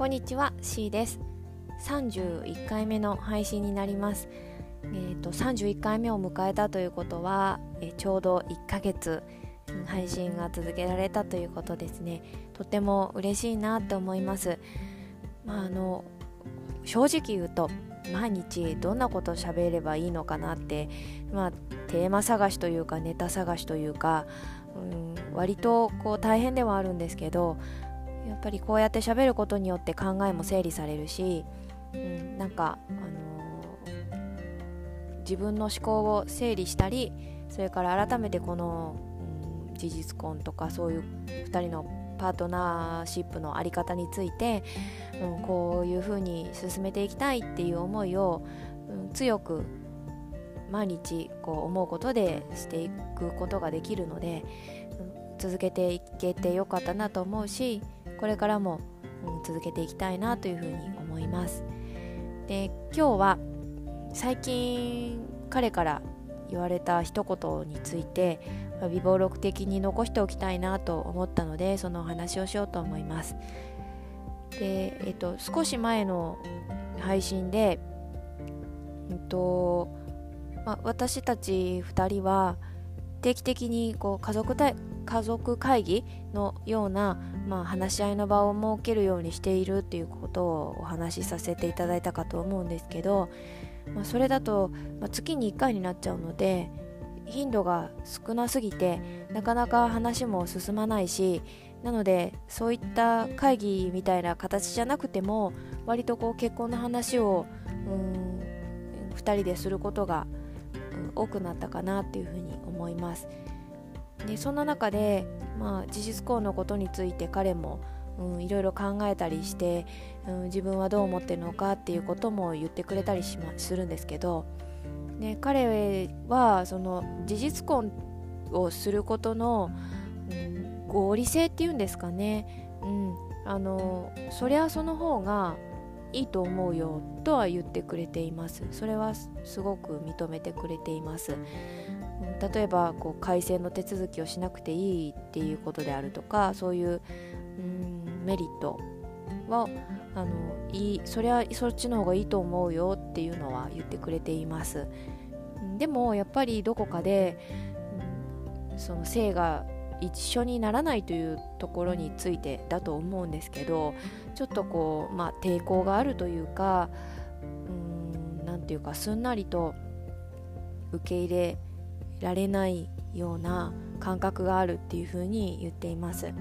こんにちは C です。31回目の配信になります。えーと、31回目を迎えたということは、えちょうど1ヶ月配信が続けられたということですね。とても嬉しいなと思います。まああの正直言うと毎日どんなことを喋ればいいのかなって、まあ、テーマ探しというかネタ探しというか、うん、割とこう大変ではあるんですけどやっぱりこうやって喋ることによって考えも整理されるし、うん、なんか、あのー、自分の思考を整理したりそれから改めてこの、うん、事実婚とかそういう2人のパートナーシップの在り方について、うん、こういうふうに進めていきたいっていう思いを、うん、強く毎日こう思うことでしていくことができるので、うん、続けていけてよかったなと思うしこれからも、うん、続けていきたいなというふうに思います。で今日は最近彼から言われた一言について微暴録的に残しておきたいなと思ったのでそのお話をしようと思います。で、えっと、少し前の配信で、えっとま私たち2人は定期的にこう家族家族会議のような、まあ、話し合いの場を設けるようにしているっていうことをお話しさせていただいたかと思うんですけど、まあ、それだと、まあ、月に1回になっちゃうので頻度が少なすぎてなかなか話も進まないしなのでそういった会議みたいな形じゃなくても割とこう結婚の話をうん2人ですることが、多くなったかなっていうふうに思います。でそんな中で、まあ、事実婚のことについて彼も、いろいろ考えたりして、うん、自分はどう思ってるのかっていうことも言ってくれたりし、まするんですけど、ね、彼はその事実婚をすることの、うん、合理性っていうんですかね、うん、あのそりゃその方がいいと思うよとは言ってくれています。それはすごく認めてくれています。例えばこう改正の手続きをしなくていいっていうことであるとかそういううんメリットはあのいいそれはそっちの方がいいと思うよっていうのは言ってくれています。でもやっぱりどこかで、うん、その性が一緒にならないというところについてだと思うんですけどちょっとこう、まあ、抵抗があるというか何て言うかすんなりと受け入れられないような感覚があるっていうふうに言っています。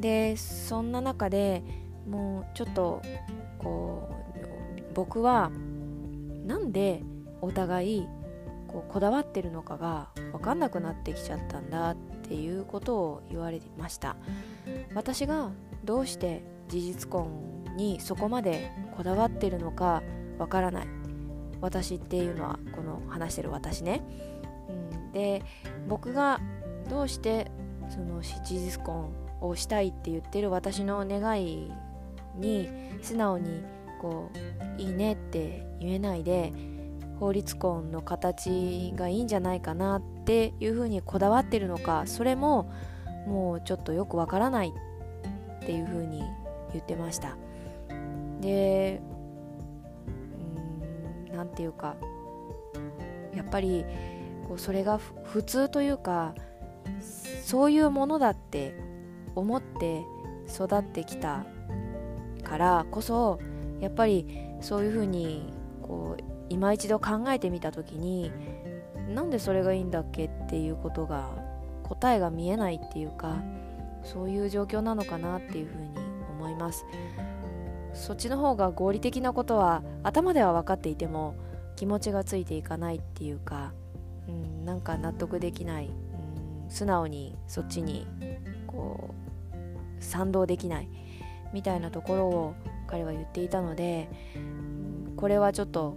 でそんな中でもうちょっとこう僕はなんでお互いこうこだわってるのかが分かんなくなってきちゃったんだっていうことを言われました。私がどうして事実婚にそこまでこだわってるのかわからない。私っていうのはこの話してる私ね、で僕がどうしてその事実婚をしたいって言ってる私の願いに素直にこういいねって言えないで法律婚の形がいいんじゃないかなっていうふうにこだわってるのかそれももうちょっとよくわからないっていうふうに言ってました。でうん何て言うかやっぱりこうそれが普通というかそういうものだって思って育ってきたからこそやっぱりそういうふうにこう今一度考えてみた時になんでそれがいいんだっけっていうことが答えが見えないっていうかそういう状況なのかなっていうふうに思います。そっちの方が合理的なことは頭では分かっていても気持ちがついていかないっていうか、なんか納得できない、うん、素直にそっちにこう賛同できない。みたいなところを彼は言っていたので、これはちょっと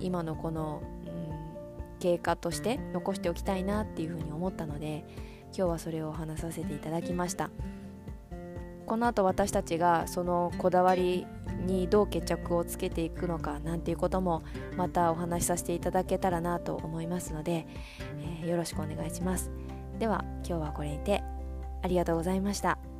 今のこの、うん、経過として残しておきたいなっていうふうに思ったので今日はそれを話させていただきました。この後私たちがそのこだわりにどう決着をつけていくのかなんていうこともまたお話しさせていただけたらなと思いますので、えー、よろしくお願いしますでは今日はこれにてありがとうございました。